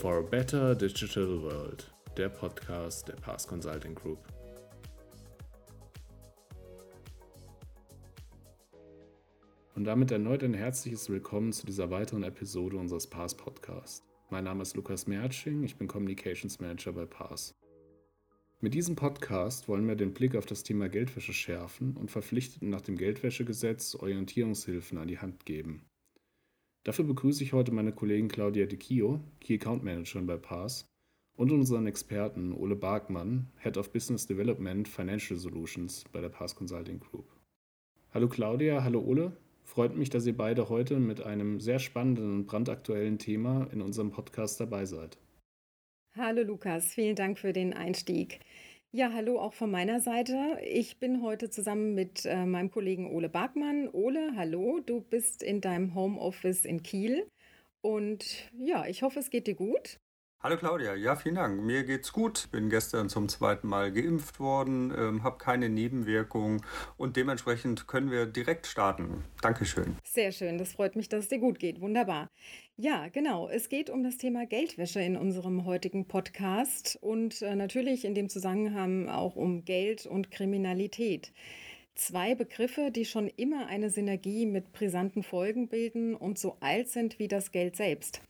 For a Better Digital World, der Podcast der Pass Consulting Group. Und damit erneut ein herzliches Willkommen zu dieser weiteren Episode unseres Pass Podcasts. Mein Name ist Lukas Mertsching, ich bin Communications Manager bei Pass. Mit diesem Podcast wollen wir den Blick auf das Thema Geldwäsche schärfen und Verpflichteten nach dem Geldwäschegesetz Orientierungshilfen an die Hand geben. Dafür begrüße ich heute meine Kollegin Claudia De Kio, Key Account Managerin bei PAS, und unseren Experten Ole Barkmann, Head of Business Development Financial Solutions bei der PAS Consulting Group. Hallo Claudia, hallo Ole. Freut mich, dass ihr beide heute mit einem sehr spannenden und brandaktuellen Thema in unserem Podcast dabei seid. Hallo Lukas, vielen Dank für den Einstieg. Ja, hallo auch von meiner Seite. Ich bin heute zusammen mit äh, meinem Kollegen Ole Barkmann. Ole, hallo, du bist in deinem Homeoffice in Kiel. Und ja, ich hoffe, es geht dir gut. Hallo Claudia, ja, vielen Dank. Mir geht's gut. Bin gestern zum zweiten Mal geimpft worden, ähm, habe keine Nebenwirkungen und dementsprechend können wir direkt starten. Dankeschön. Sehr schön, das freut mich, dass es dir gut geht. Wunderbar. Ja, genau. Es geht um das Thema Geldwäsche in unserem heutigen Podcast und äh, natürlich in dem Zusammenhang auch um Geld und Kriminalität. Zwei Begriffe, die schon immer eine Synergie mit brisanten Folgen bilden und so alt sind wie das Geld selbst.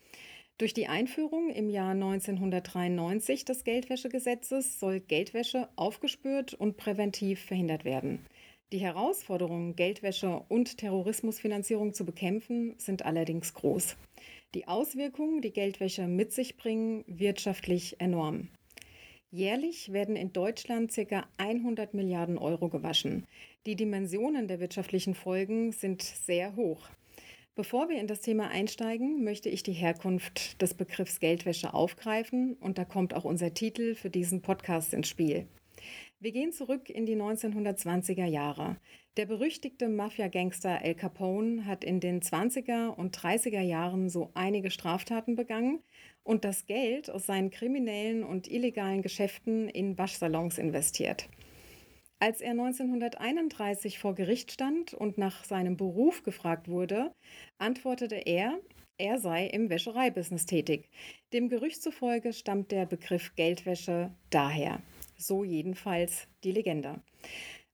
Durch die Einführung im Jahr 1993 des Geldwäschegesetzes soll Geldwäsche aufgespürt und präventiv verhindert werden. Die Herausforderungen, Geldwäsche und Terrorismusfinanzierung zu bekämpfen, sind allerdings groß. Die Auswirkungen, die Geldwäsche mit sich bringen, wirtschaftlich enorm. Jährlich werden in Deutschland ca. 100 Milliarden Euro gewaschen. Die Dimensionen der wirtschaftlichen Folgen sind sehr hoch. Bevor wir in das Thema einsteigen, möchte ich die Herkunft des Begriffs Geldwäsche aufgreifen und da kommt auch unser Titel für diesen Podcast ins Spiel. Wir gehen zurück in die 1920er Jahre. Der berüchtigte Mafia-Gangster El Capone hat in den 20er und 30er Jahren so einige Straftaten begangen und das Geld aus seinen kriminellen und illegalen Geschäften in Waschsalons investiert. Als er 1931 vor Gericht stand und nach seinem Beruf gefragt wurde, antwortete er, er sei im Wäschereibusiness tätig. Dem Gerücht zufolge stammt der Begriff Geldwäsche daher. So jedenfalls die Legende.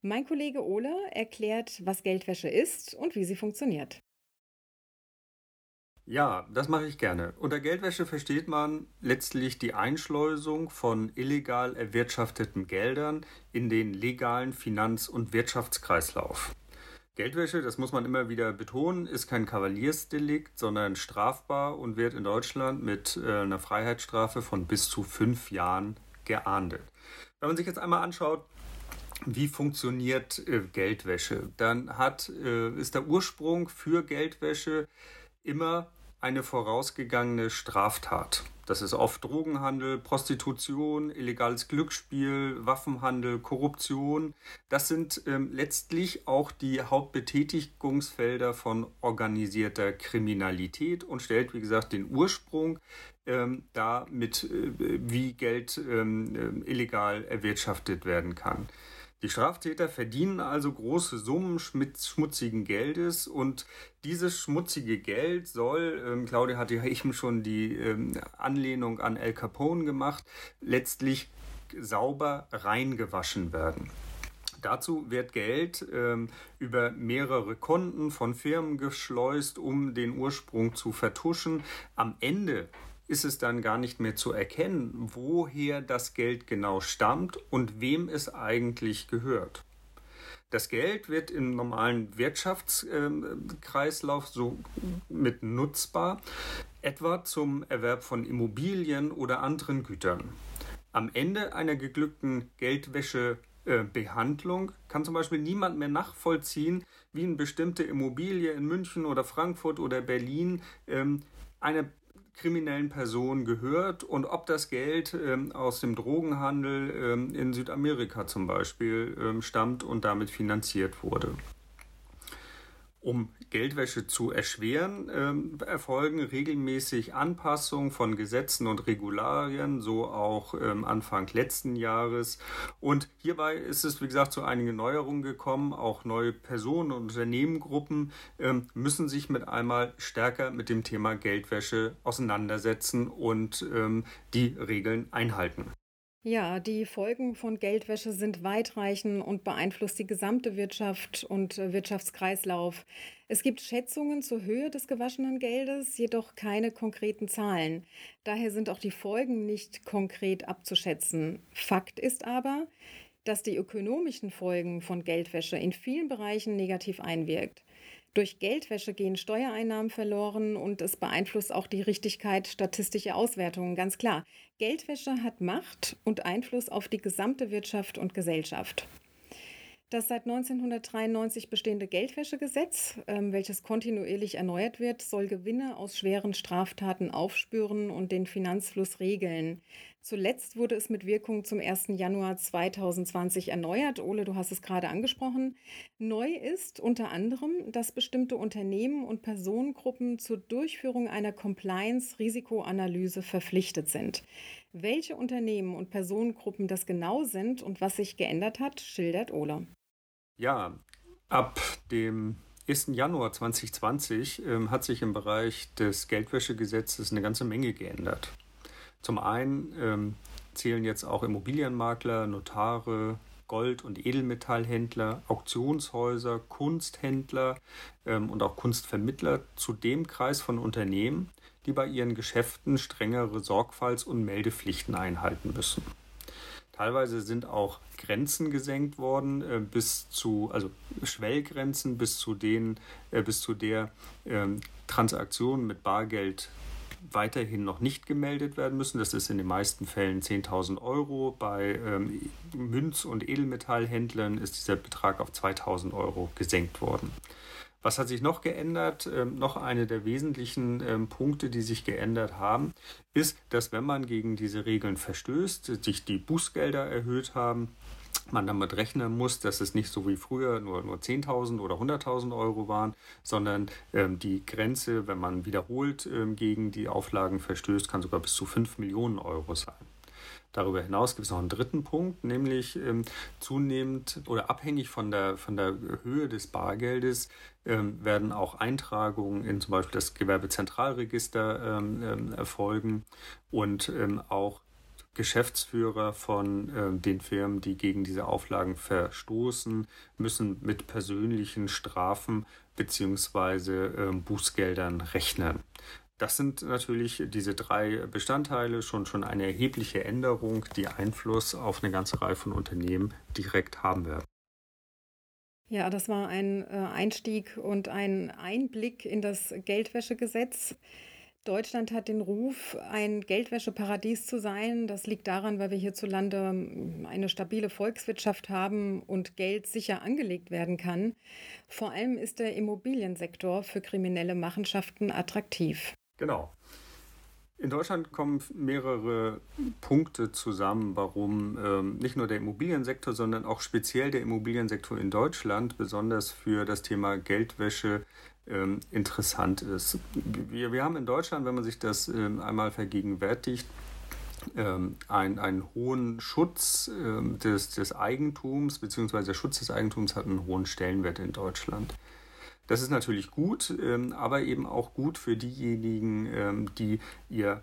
Mein Kollege Ole erklärt, was Geldwäsche ist und wie sie funktioniert. Ja, das mache ich gerne. Unter Geldwäsche versteht man letztlich die Einschleusung von illegal erwirtschafteten Geldern in den legalen Finanz- und Wirtschaftskreislauf. Geldwäsche, das muss man immer wieder betonen, ist kein Kavaliersdelikt, sondern strafbar und wird in Deutschland mit äh, einer Freiheitsstrafe von bis zu fünf Jahren geahndet. Wenn man sich jetzt einmal anschaut, wie funktioniert äh, Geldwäsche, dann hat, äh, ist der Ursprung für Geldwäsche immer eine vorausgegangene Straftat. Das ist oft Drogenhandel, Prostitution, illegales Glücksspiel, Waffenhandel, Korruption. Das sind ähm, letztlich auch die Hauptbetätigungsfelder von organisierter Kriminalität und stellt, wie gesagt, den Ursprung ähm, da mit, äh, wie Geld ähm, äh, illegal erwirtschaftet werden kann. Die Straftäter verdienen also große Summen schmutzigen Geldes und dieses schmutzige Geld soll, ähm, Claudia hatte ja eben schon die ähm, Anlehnung an El Capone gemacht, letztlich sauber reingewaschen werden. Dazu wird Geld ähm, über mehrere Konten von Firmen geschleust, um den Ursprung zu vertuschen. Am Ende ist es dann gar nicht mehr zu erkennen, woher das Geld genau stammt und wem es eigentlich gehört. Das Geld wird im normalen Wirtschaftskreislauf so mit nutzbar, etwa zum Erwerb von Immobilien oder anderen Gütern. Am Ende einer geglückten Geldwäschebehandlung kann zum Beispiel niemand mehr nachvollziehen, wie eine bestimmte Immobilie in München oder Frankfurt oder Berlin ähm, eine kriminellen Personen gehört und ob das Geld ähm, aus dem Drogenhandel ähm, in Südamerika zum Beispiel ähm, stammt und damit finanziert wurde. Um Geldwäsche zu erschweren, ähm, erfolgen regelmäßig Anpassungen von Gesetzen und Regularien, so auch ähm, Anfang letzten Jahres. Und hierbei ist es, wie gesagt, zu einigen Neuerungen gekommen. Auch neue Personen und Unternehmengruppen ähm, müssen sich mit einmal stärker mit dem Thema Geldwäsche auseinandersetzen und ähm, die Regeln einhalten. Ja, die Folgen von Geldwäsche sind weitreichend und beeinflusst die gesamte Wirtschaft und Wirtschaftskreislauf. Es gibt Schätzungen zur Höhe des gewaschenen Geldes, jedoch keine konkreten Zahlen. Daher sind auch die Folgen nicht konkret abzuschätzen. Fakt ist aber, dass die ökonomischen Folgen von Geldwäsche in vielen Bereichen negativ einwirkt. Durch Geldwäsche gehen Steuereinnahmen verloren und es beeinflusst auch die Richtigkeit statistischer Auswertungen, ganz klar. Geldwäsche hat Macht und Einfluss auf die gesamte Wirtschaft und Gesellschaft. Das seit 1993 bestehende Geldwäschegesetz, ähm, welches kontinuierlich erneuert wird, soll Gewinne aus schweren Straftaten aufspüren und den Finanzfluss regeln. Zuletzt wurde es mit Wirkung zum 1. Januar 2020 erneuert. Ole, du hast es gerade angesprochen. Neu ist unter anderem, dass bestimmte Unternehmen und Personengruppen zur Durchführung einer Compliance-Risikoanalyse verpflichtet sind. Welche Unternehmen und Personengruppen das genau sind und was sich geändert hat, schildert Ole. Ja, ab dem 1. Januar 2020 ähm, hat sich im Bereich des Geldwäschegesetzes eine ganze Menge geändert. Zum einen ähm, zählen jetzt auch Immobilienmakler, Notare, Gold- und Edelmetallhändler, Auktionshäuser, Kunsthändler ähm, und auch Kunstvermittler zu dem Kreis von Unternehmen, die bei ihren Geschäften strengere Sorgfalts- und Meldepflichten einhalten müssen. Teilweise sind auch Grenzen gesenkt worden, äh, bis zu, also Schwellgrenzen bis zu den, äh, bis zu der ähm, Transaktionen mit Bargeld weiterhin noch nicht gemeldet werden müssen. Das ist in den meisten Fällen 10.000 Euro. Bei ähm, Münz- und Edelmetallhändlern ist dieser Betrag auf 2.000 Euro gesenkt worden. Was hat sich noch geändert? Ähm, noch eine der wesentlichen ähm, Punkte, die sich geändert haben, ist, dass wenn man gegen diese Regeln verstößt, sich die Bußgelder erhöht haben man damit rechnen muss, dass es nicht so wie früher nur, nur 10.000 oder 100.000 Euro waren, sondern ähm, die Grenze, wenn man wiederholt ähm, gegen die Auflagen verstößt, kann sogar bis zu 5 Millionen Euro sein. Darüber hinaus gibt es noch einen dritten Punkt, nämlich ähm, zunehmend oder abhängig von der, von der Höhe des Bargeldes ähm, werden auch Eintragungen in zum Beispiel das Gewerbezentralregister ähm, ähm erfolgen und ähm, auch Geschäftsführer von äh, den Firmen, die gegen diese Auflagen verstoßen, müssen mit persönlichen Strafen bzw. Äh, Bußgeldern rechnen. Das sind natürlich diese drei Bestandteile schon schon eine erhebliche Änderung, die Einfluss auf eine ganze Reihe von Unternehmen direkt haben werden. Ja, das war ein äh, Einstieg und ein Einblick in das Geldwäschegesetz. Deutschland hat den Ruf, ein Geldwäscheparadies zu sein. Das liegt daran, weil wir hierzulande ähm, eine stabile Volkswirtschaft haben und Geld sicher angelegt werden kann. Vor allem ist der Immobiliensektor für kriminelle Machenschaften attraktiv. Genau. In Deutschland kommen mehrere Punkte zusammen, warum ähm, nicht nur der Immobiliensektor, sondern auch speziell der Immobiliensektor in Deutschland besonders für das Thema Geldwäsche ähm, interessant ist. Wir, wir haben in Deutschland, wenn man sich das ähm, einmal vergegenwärtigt, ähm, ein, einen hohen Schutz ähm, des, des Eigentums, beziehungsweise der Schutz des Eigentums hat einen hohen Stellenwert in Deutschland. Das ist natürlich gut, ähm, aber eben auch gut für diejenigen, ähm, die ihr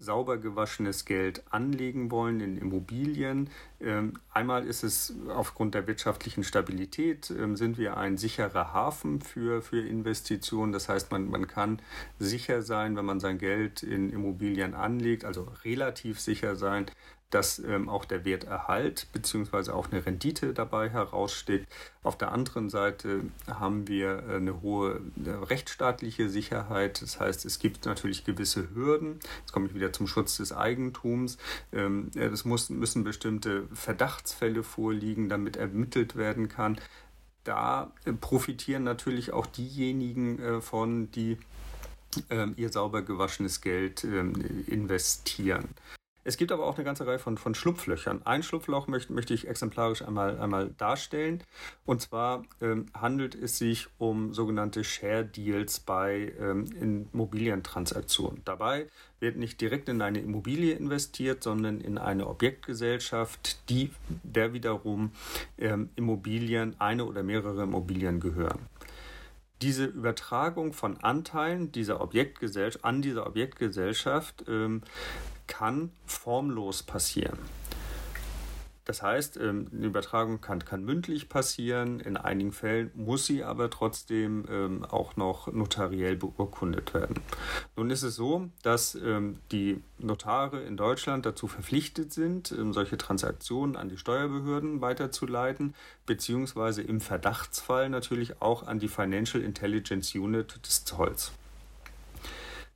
sauber gewaschenes Geld anlegen wollen in Immobilien. Ähm, einmal ist es aufgrund der wirtschaftlichen Stabilität, sind wir ein sicherer Hafen für, für Investitionen. Das heißt, man, man kann sicher sein, wenn man sein Geld in Immobilien anlegt, also relativ sicher sein, dass ähm, auch der Werterhalt bzw. auch eine Rendite dabei heraussteht. Auf der anderen Seite haben wir äh, eine hohe äh, rechtsstaatliche Sicherheit. Das heißt, es gibt natürlich gewisse Hürden. Jetzt komme ich wieder zum Schutz des Eigentums. Ähm, es muss, müssen bestimmte Verdachtsfälle vorliegen, damit ermittelt werden kann. Da äh, profitieren natürlich auch diejenigen äh, von, die ähm, ihr sauber gewaschenes Geld ähm, investieren. Es gibt aber auch eine ganze Reihe von, von Schlupflöchern. Ein Schlupfloch möchte, möchte ich exemplarisch einmal, einmal darstellen. Und zwar ähm, handelt es sich um sogenannte Share Deals bei ähm, Immobilientransaktionen. Dabei wird nicht direkt in eine Immobilie investiert, sondern in eine Objektgesellschaft, die der wiederum ähm, Immobilien, eine oder mehrere Immobilien gehören diese Übertragung von Anteilen dieser Objektgesellschaft an dieser Objektgesellschaft ähm, kann formlos passieren. Das heißt, ähm, eine Übertragung kann, kann mündlich passieren, in einigen Fällen muss sie aber trotzdem ähm, auch noch notariell beurkundet werden. Nun ist es so, dass ähm, die Notare in Deutschland dazu verpflichtet sind, solche Transaktionen an die Steuerbehörden weiterzuleiten, beziehungsweise im Verdachtsfall natürlich auch an die Financial Intelligence Unit des Zolls.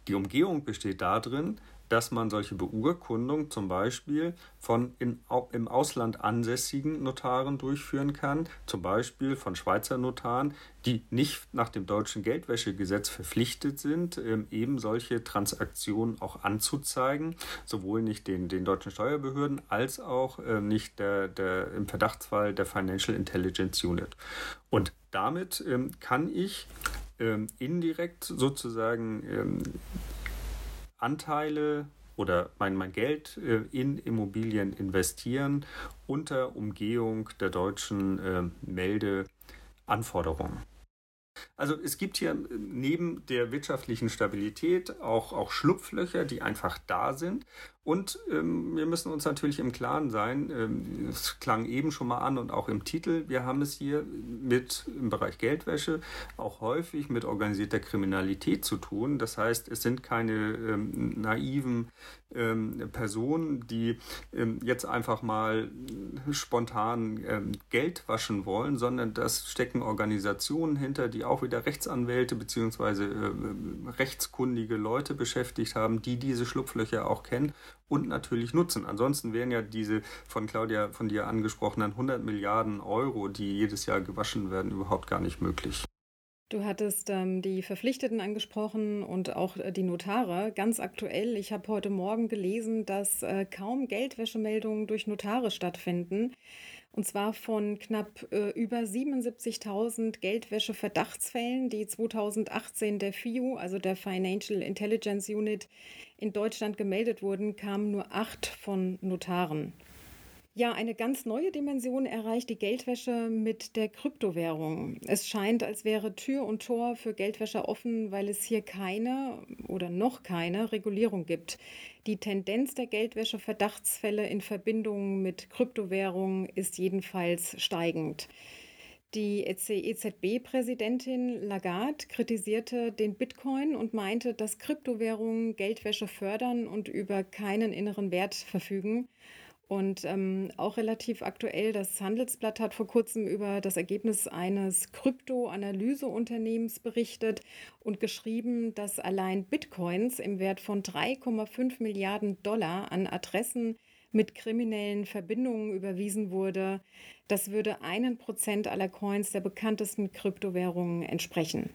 Die Umgehung besteht darin, dass man solche Beurkundungen zum Beispiel von in, im Ausland ansässigen Notaren durchführen kann, zum Beispiel von Schweizer Notaren, die nicht nach dem deutschen Geldwäschegesetz verpflichtet sind, ähm, eben solche Transaktionen auch anzuzeigen, sowohl nicht den, den deutschen Steuerbehörden als auch äh, nicht der, der, im Verdachtsfall der Financial Intelligence Unit. Und damit ähm, kann ich ähm, indirekt sozusagen Anteile oder mein, mein Geld äh, in Immobilien investieren unter Umgehung der deutschen äh, Meldeanforderungen. Also es gibt hier neben der wirtschaftlichen Stabilität auch, auch Schlupflöcher, die einfach da sind und ähm, wir müssen uns natürlich im Klaren sein, ähm, es klang eben schon mal an und auch im Titel, wir haben es hier mit im Bereich Geldwäsche auch häufig mit organisierter Kriminalität zu tun. Das heißt, es sind keine ähm, naiven ähm, Personen, die ähm, jetzt einfach mal spontan ähm, Geld waschen wollen, sondern das stecken Organisationen hinter, die auch wieder Rechtsanwälte bzw. Äh, rechtskundige Leute beschäftigt haben, die diese Schlupflöcher auch kennen und natürlich nutzen. Ansonsten wären ja diese von Claudia, von dir angesprochenen 100 Milliarden Euro, die jedes Jahr gewaschen werden, überhaupt gar nicht möglich. Du hattest ähm, die Verpflichteten angesprochen und auch äh, die Notare. Ganz aktuell, ich habe heute Morgen gelesen, dass äh, kaum Geldwäschemeldungen durch Notare stattfinden. Und zwar von knapp äh, über 77.000 Geldwäsche-Verdachtsfällen, die 2018 der FIU, also der Financial Intelligence Unit, in Deutschland gemeldet wurden, kamen nur acht von Notaren. Ja, eine ganz neue Dimension erreicht die Geldwäsche mit der Kryptowährung. Es scheint, als wäre Tür und Tor für Geldwäscher offen, weil es hier keine oder noch keine Regulierung gibt. Die Tendenz der Geldwäsche-Verdachtsfälle in Verbindung mit Kryptowährungen ist jedenfalls steigend. Die EZB-Präsidentin Lagarde kritisierte den Bitcoin und meinte, dass Kryptowährungen Geldwäsche fördern und über keinen inneren Wert verfügen. Und ähm, auch relativ aktuell, das Handelsblatt hat vor kurzem über das Ergebnis eines Kryptoanalyseunternehmens berichtet und geschrieben, dass allein Bitcoins im Wert von 3,5 Milliarden Dollar an Adressen mit kriminellen Verbindungen überwiesen wurde. Das würde einen Prozent aller Coins der bekanntesten Kryptowährungen entsprechen.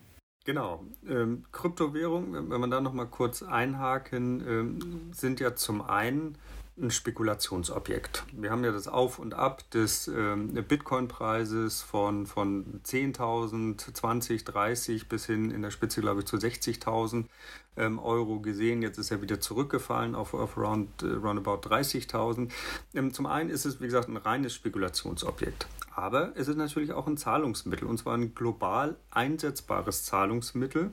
Genau. Ähm, Kryptowährungen, wenn man da noch mal kurz einhaken, ähm, sind ja zum einen ein Spekulationsobjekt. Wir haben ja das Auf und Ab des ähm, Bitcoin-Preises von, von 10.000, 20, 30 bis hin in der Spitze, glaube ich, zu 60.000 ähm, Euro gesehen. Jetzt ist er wieder zurückgefallen auf, auf round, äh, roundabout 30.000. Ähm, zum einen ist es, wie gesagt, ein reines Spekulationsobjekt. Aber es ist natürlich auch ein Zahlungsmittel und zwar ein global einsetzbares Zahlungsmittel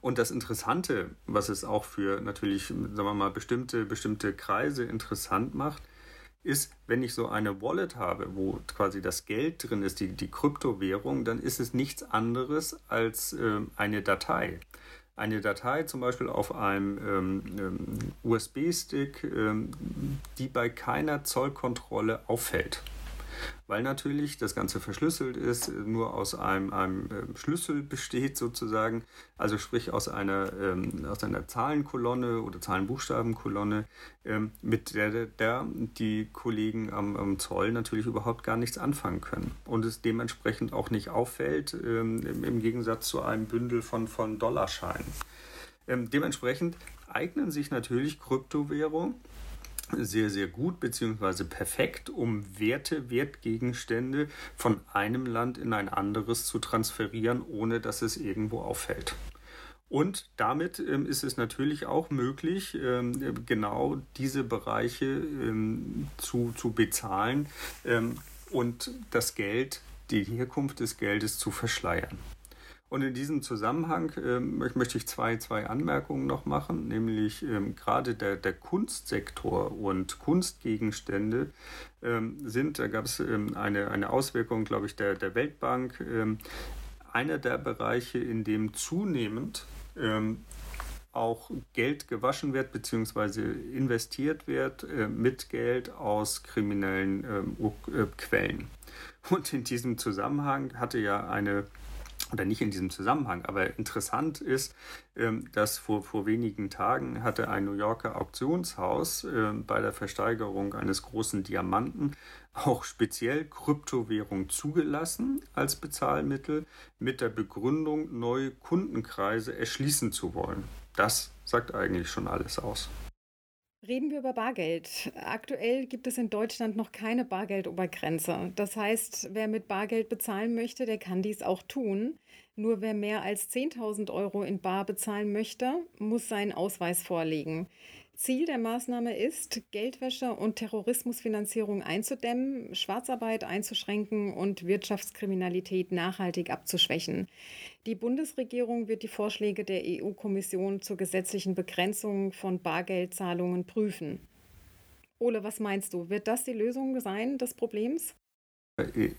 und das Interessante, was es auch für natürlich, sagen wir mal, bestimmte, bestimmte Kreise interessant macht, ist, wenn ich so eine Wallet habe, wo quasi das Geld drin ist, die, die Kryptowährung, dann ist es nichts anderes als äh, eine Datei. Eine Datei zum Beispiel auf einem ähm, ähm, USB-Stick, ähm, die bei keiner Zollkontrolle auffällt weil natürlich das Ganze verschlüsselt ist, nur aus einem, einem ähm, Schlüssel besteht sozusagen, also sprich aus einer, ähm, aus einer Zahlenkolonne oder Zahlenbuchstabenkolonne, ähm, mit der, der die Kollegen am, am, Zoll natürlich überhaupt gar nichts anfangen können und es dementsprechend auch nicht auffällt, ähm, im, Gegensatz zu einem Bündel von, von Dollarscheinen. Ähm, dementsprechend eignen sich natürlich Kryptowährungen sehr, sehr gut bzw. perfekt, um Werte, Wertgegenstände von einem Land in ein anderes zu transferieren, ohne dass es irgendwo auffällt. Und damit ähm, ist es natürlich auch möglich, ähm, genau diese Bereiche ähm, zu, zu bezahlen ähm, und das Geld, die Herkunft des Geldes zu verschleiern. Und in diesem Zusammenhang ähm, möchte ich zwei, zwei Anmerkungen noch machen, nämlich ähm, gerade der, der Kunstsektor und Kunstgegenstände ähm, sind, da gab es ähm, eine, eine Auswirkung, glaube ich, der, der Weltbank, ähm, einer der Bereiche, in dem zunehmend ähm, auch Geld gewaschen wird bzw. investiert wird äh, mit Geld aus kriminellen äh, Quellen. Und in diesem Zusammenhang hatte ja eine oder nicht in diesem Zusammenhang, aber interessant ist, ähm, dass vor, vor wenigen Tagen hatte ein New Yorker Auktionshaus ähm, bei der Versteigerung eines großen Diamanten auch speziell Kryptowährung zugelassen als Bezahlmittel mit der Begründung, neue Kundenkreise erschließen zu wollen. Das sagt eigentlich schon alles aus. Reden wir über Bargeld. Aktuell gibt es in Deutschland noch keine Bargeldobergrenze. Das heißt, wer mit Bargeld bezahlen möchte, der kann dies auch tun. Nur wer mehr als 10.000 Euro in Bar bezahlen möchte, muss seinen Ausweis vorlegen. Ziel der Maßnahme ist, Geldwäsche und Terrorismusfinanzierung einzudämmen, Schwarzarbeit einzuschränken und Wirtschaftskriminalität nachhaltig abzuschwächen. Die Bundesregierung wird die Vorschläge der EU-Kommission zur gesetzlichen Begrenzung von Bargeldzahlungen prüfen. Ole, was meinst du? Wird das die Lösung sein des Problems?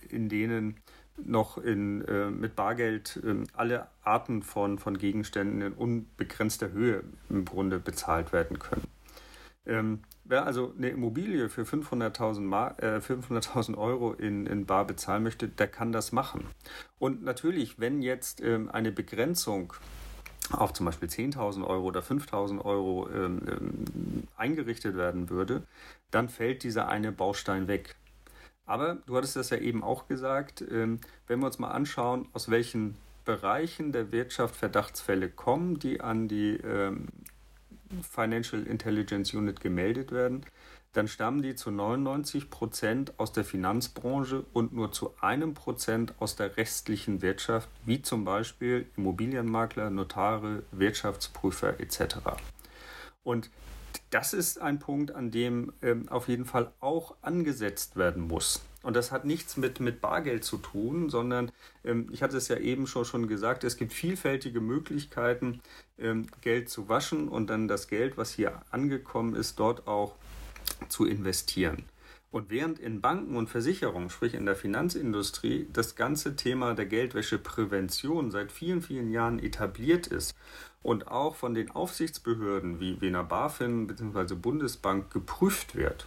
In denen noch in, äh, mit Bargeld äh, alle Arten von, von Gegenständen in unbegrenzter Höhe im Grunde bezahlt werden können. Ähm, wer also eine Immobilie für 500.000 äh, 500 Euro in, in Bar bezahlen möchte, der kann das machen. Und natürlich, wenn jetzt ähm, eine Begrenzung auf zum Beispiel 10.000 Euro oder 5.000 Euro ähm, ähm, eingerichtet werden würde, dann fällt dieser eine Baustein weg. Aber du hattest das ja eben auch gesagt, ähm, wenn wir uns mal anschauen, aus welchen Bereichen der Wirtschaft Verdachtsfälle kommen, die an die ähm, Financial Intelligence Unit gemeldet werden, dann stammen die zu 99 Prozent aus der Finanzbranche und nur zu einem Prozent aus der restlichen Wirtschaft, wie zum Beispiel Immobilienmakler, Notare, Wirtschaftsprüfer etc. Und das ist ein Punkt, an dem ähm, auf jeden Fall auch angesetzt werden muss. Und das hat nichts mit, mit Bargeld zu tun, sondern ähm, ich hatte es ja eben schon, schon gesagt, es gibt vielfältige Möglichkeiten, ähm, Geld zu waschen und dann das Geld, was hier angekommen ist, dort auch zu investieren. Und während in Banken und Versicherungen, sprich in der Finanzindustrie, das ganze Thema der Geldwäscheprävention seit vielen, vielen Jahren etabliert ist und auch von den Aufsichtsbehörden wie Wiener BaFin bzw. Bundesbank geprüft wird,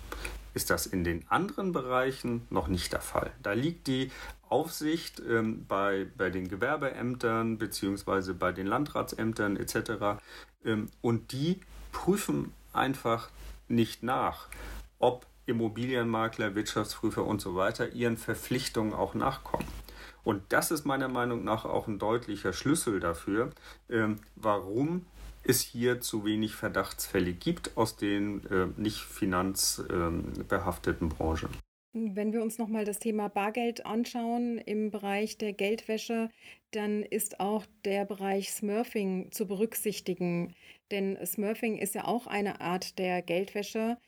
ist das in den anderen Bereichen noch nicht der Fall. Da liegt die Aufsicht ähm, bei, bei den Gewerbeämtern bzw. bei den Landratsämtern etc. Ähm, und die prüfen einfach nicht nach, ob Immobilienmakler, Wirtschaftsprüfer und so weiter ihren Verpflichtungen auch nachkommen. Und das ist meiner Meinung nach auch ein deutlicher Schlüssel dafür, ähm, warum es hier zu wenig Verdachtsfälle gibt aus den äh, nicht finanzbehafteten ähm, Branchen. Wenn wir uns nochmal das Thema Bargeld anschauen im Bereich der Geldwäsche, dann ist auch der Bereich Smurfing zu berücksichtigen. Denn Smurfing ist ja auch eine Art der Geldwäsche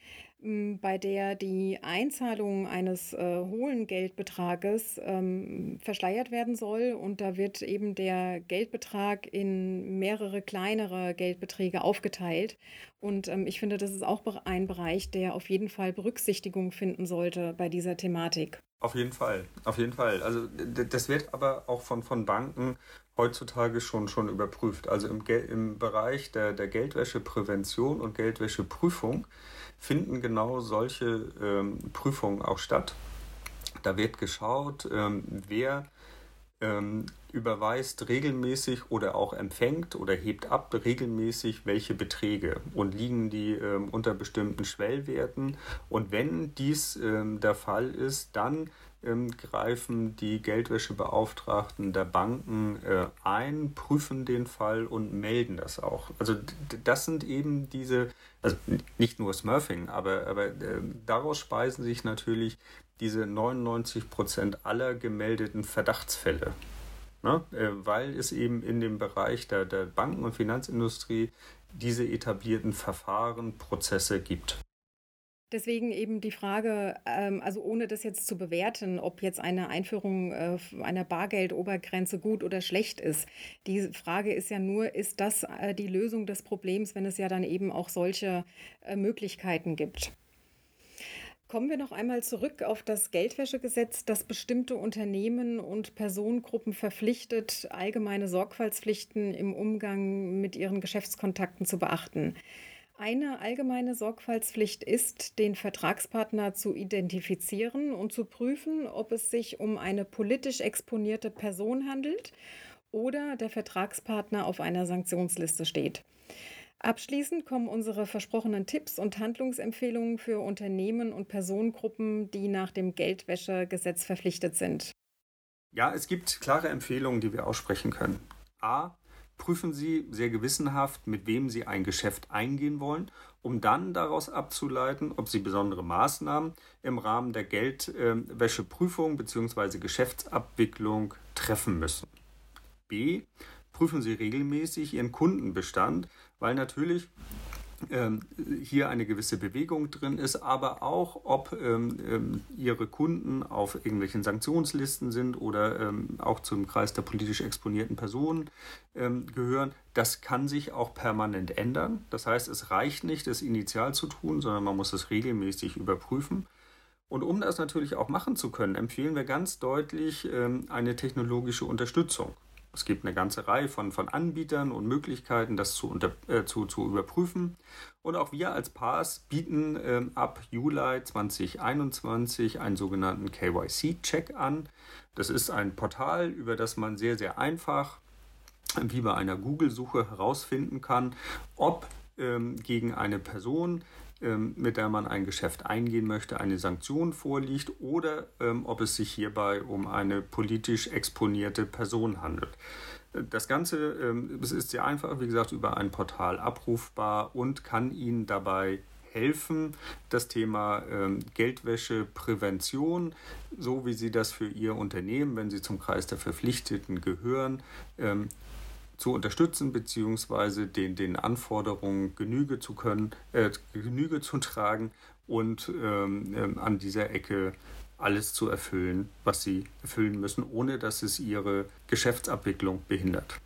bei der die Einzahlung eines äh, hohen Geldbetrages ähm, verschleiert werden soll. Und da wird eben der Geldbetrag in mehrere kleinere Geldbeträge aufgeteilt. Und ähm, ich finde, das ist auch ein Bereich, der auf jeden Fall Berücksichtigung finden sollte bei dieser Thematik. Auf jeden Fall, auf jeden Fall. Also das wird aber auch von, von Banken heutzutage schon, schon überprüft. Also im, im Bereich der, der Geldwäscheprävention und Geldwäscheprüfung finden genau solche ähm, Prüfungen auch statt. Da wird geschaut, ähm, wer ähm, überweist regelmäßig oder auch empfängt oder hebt ab regelmäßig welche Beträge und liegen die ähm, unter bestimmten Schwellwerten. Und wenn dies ähm, der Fall ist, dann ähm, greifen die Geldwäschebeauftragten der Banken äh, ein, prüfen den Fall und melden das auch. Also das sind eben diese, also nicht nur Smurfing, aber, aber äh, daraus speisen sich natürlich diese 99 Prozent aller gemeldeten Verdachtsfälle. Ne? Äh, weil es eben in dem Bereich der, der Banken- und Finanzindustrie diese etablierten Verfahren, Prozesse gibt. Deswegen eben die Frage, ähm, also ohne das jetzt zu bewerten, ob jetzt eine Einführung äh, einer Bargeldobergrenze gut oder schlecht ist. Die Frage ist ja nur, ist das äh, die Lösung des Problems, wenn es ja dann eben auch solche äh, Möglichkeiten gibt? Kommen wir noch einmal zurück auf das Geldwäschegesetz, das bestimmte Unternehmen und Personengruppen verpflichtet, allgemeine Sorgfaltspflichten im Umgang mit ihren Geschäftskontakten zu beachten. Eine allgemeine Sorgfaltspflicht ist, den Vertragspartner zu identifizieren und zu prüfen, ob es sich um eine politisch exponierte Person handelt oder der Vertragspartner auf einer Sanktionsliste steht. Abschließend kommen unsere versprochenen Tipps und Handlungsempfehlungen für Unternehmen und Personengruppen, die nach dem Geldwäschegesetz verpflichtet sind. Ja, es gibt klare Empfehlungen, die wir aussprechen können. A prüfen Sie sehr gewissenhaft, mit wem Sie ein Geschäft eingehen wollen, um dann daraus abzuleiten, ob Sie besondere Maßnahmen im Rahmen der Geldwäscheprüfung bzw. Geschäftsabwicklung treffen müssen. B. Prüfen Sie regelmäßig Ihren Kundenbestand, weil natürlich hier eine gewisse Bewegung drin ist, aber auch, ob ähm, ähm, ihre Kunden auf irgendwelchen Sanktionslisten sind oder ähm, auch zum Kreis der politisch exponierten Personen ähm, gehören. Das kann sich auch permanent ändern. Das heißt, es reicht nicht, es initial zu tun, sondern man muss es regelmäßig überprüfen. Und um das natürlich auch machen zu können, empfehlen wir ganz deutlich ähm, eine technologische Unterstützung. Es gibt eine ganze Reihe von, von Anbietern und Möglichkeiten, das zu, unter, äh, zu, zu überprüfen. Und auch wir als PAS bieten ähm, ab Juli 2021 einen sogenannten KYC-Check an. Das ist ein Portal, über das man sehr, sehr einfach, wie bei einer Google-Suche, herausfinden kann, ob ähm, gegen eine Person ähm, mit der man ein Geschäft eingehen möchte, eine Sanktion vorliegt oder ähm, ob es sich hierbei um eine politisch exponierte Person handelt. Das Ganze ähm, ist sehr einfach, wie gesagt, über ein Portal abrufbar und kann Ihnen dabei helfen, das Thema ähm, Geldwäscheprävention, so wie Sie das für Ihr Unternehmen, wenn Sie zum Kreis der Verpflichteten gehören, ähm, zu unterstützen bzw. Den, den Anforderungen Genüge zu können, äh, Genüge zu tragen und ähm, ähm, an dieser Ecke alles zu erfüllen, was sie erfüllen müssen, ohne dass es ihre Geschäftsabwicklung behindert.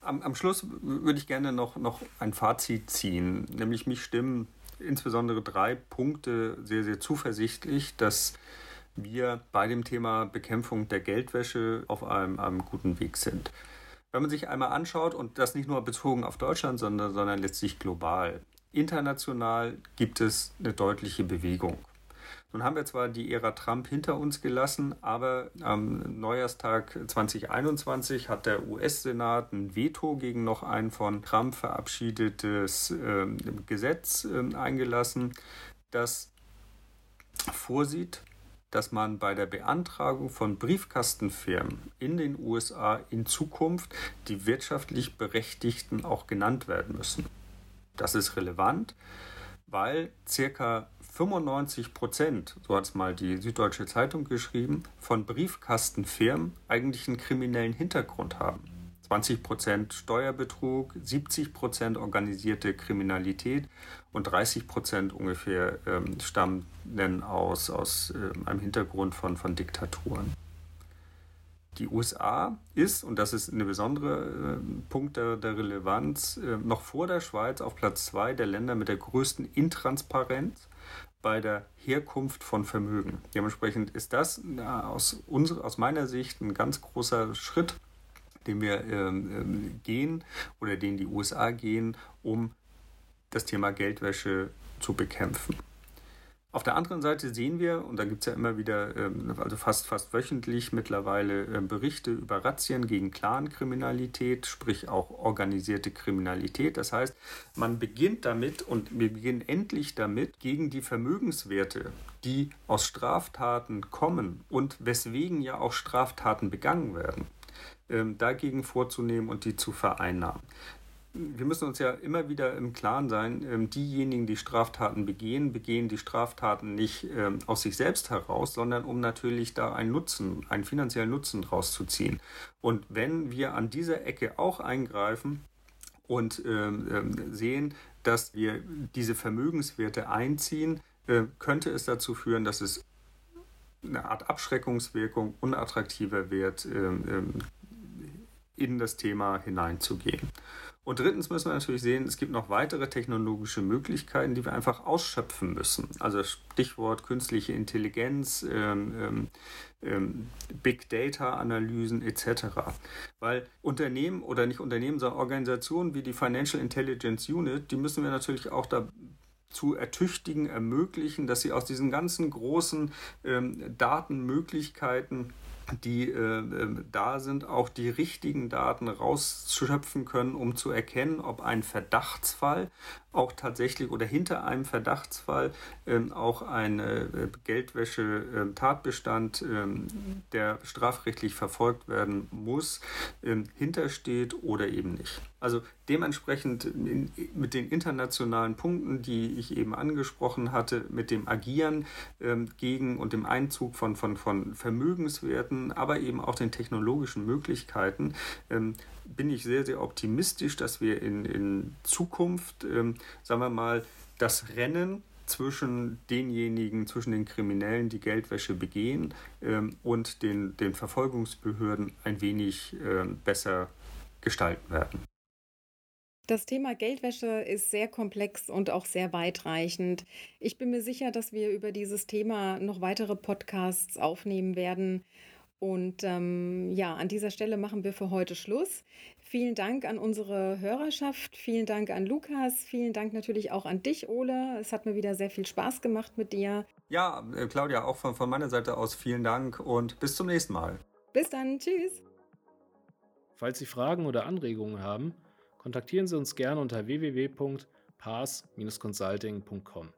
Am, am Schluss würde ich gerne noch, noch ein Fazit ziehen, nämlich mich stimmen insbesondere drei Punkte sehr, sehr zuversichtlich, dass wir bei dem Thema Bekämpfung der Geldwäsche auf einem, einem guten Weg sind. Wenn man sich einmal anschaut, und das nicht nur bezogen auf Deutschland, sondern, sondern letztlich global, international gibt es eine deutliche Bewegung. Nun haben wir zwar die Ära Trump hinter uns gelassen, aber am Neujahrstag 2021 hat der US-Senat ein Veto gegen noch ein von Trump verabschiedetes äh, Gesetz äh, eingelassen, das vorsieht, dass man bei der Beantragung von Briefkastenfirmen in den USA in Zukunft die wirtschaftlich Berechtigten auch genannt werden müssen. Das ist relevant, weil circa 95 Prozent, so hat es mal die Süddeutsche Zeitung geschrieben, von Briefkastenfirmen eigentlich einen kriminellen Hintergrund haben. 20 Prozent Steuerbetrug, 70 Prozent organisierte Kriminalität und 30 Prozent ungefähr ähm, stammen aus, aus ähm, einem Hintergrund von, von Diktaturen. Die USA ist, und das ist ein besonderer äh, Punkt der, der Relevanz, äh, noch vor der Schweiz auf Platz zwei der Länder mit der größten Intransparenz bei der Herkunft von Vermögen. Dementsprechend ist das na, aus, unserer, aus meiner Sicht ein ganz großer Schritt den wir ähm, ähm, gehen oder den die USA gehen, um das Thema Geldwäsche zu bekämpfen. Auf der anderen Seite sehen wir, und da gibt es ja immer wieder, ähm, also fast, fast wöchentlich mittlerweile ähm, Berichte über Razzien gegen Clankriminalität, sprich auch organisierte Kriminalität. Das heißt, man beginnt damit und wir beginnen endlich damit, gegen die Vermögenswerte, die aus Straftaten kommen und weswegen ja auch Straftaten begangen werden, dagegen vorzunehmen und die zu vereinnahmen wir müssen uns ja immer wieder im Klaren sein, ähm, diejenigen, die Straftaten begehen, begehen die Straftaten nicht ähm, aus sich selbst heraus, sondern um natürlich da einen Nutzen, einen finanziellen Nutzen draus zu ziehen. Und wenn wir an dieser Ecke auch eingreifen und ähm, sehen, dass wir diese Vermögenswerte einziehen, äh, könnte es dazu führen, dass es eine Art Abschreckungswirkung unattraktiver wird, in das Thema hineinzugehen. Und drittens müssen wir natürlich sehen, es gibt noch weitere technologische Möglichkeiten, die wir einfach ausschöpfen müssen. Also Stichwort künstliche Intelligenz, ähm, ähm, ähm Big Data-Analysen etc. Weil Unternehmen oder nicht Unternehmen, sondern Organisationen wie die Financial Intelligence Unit, die müssen wir natürlich auch da zu ertüchtigen, ermöglichen, dass sie aus diesen ganzen großen ähm, Datenmöglichkeiten die äh, äh, da sind, auch die richtigen Daten rausschöpfen können, um zu erkennen, ob ein Verdachtsfall auch tatsächlich oder hinter einem Verdachtsfall ähm, auch ein äh, Geldwäsche-Tatbestand, ähm, der strafrechtlich verfolgt werden muss, ähm, hintersteht oder eben nicht. Also dementsprechend in, mit den internationalen Punkten, die ich eben angesprochen hatte, mit dem Agieren ähm, gegen und dem Einzug von, von, von Vermögenswerten, aber eben auch den technologischen Möglichkeiten, ähm, bin ich sehr, sehr optimistisch, dass wir in, in Zukunft, ähm, sagen wir mal, das Rennen zwischen denjenigen, zwischen den Kriminellen, die Geldwäsche begehen ähm, und den, den Verfolgungsbehörden ein wenig äh, besser gestalten werden. Das Thema Geldwäsche ist sehr komplex und auch sehr weitreichend. Ich bin mir sicher, dass wir über dieses Thema noch weitere Podcasts aufnehmen werden. Und ähm, ja, an dieser Stelle machen wir für heute Schluss. Vielen Dank an unsere Hörerschaft, vielen Dank an Lukas, vielen Dank natürlich auch an dich, Ole. Es hat mir wieder sehr viel Spaß gemacht mit dir. Ja, äh, Claudia, auch von, von meiner Seite aus vielen Dank und bis zum nächsten Mal. Bis dann, tschüss. Falls Sie Fragen oder Anregungen haben, kontaktieren Sie uns gerne unter www.pass-consulting.com.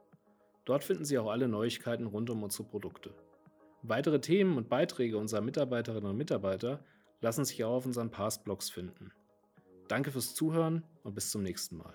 Dort finden Sie auch alle Neuigkeiten rund um unsere Produkte. Weitere Themen und Beiträge unserer Mitarbeiterinnen und Mitarbeiter lassen sich auch auf unseren Past-Blogs finden. Danke fürs Zuhören und bis zum nächsten Mal.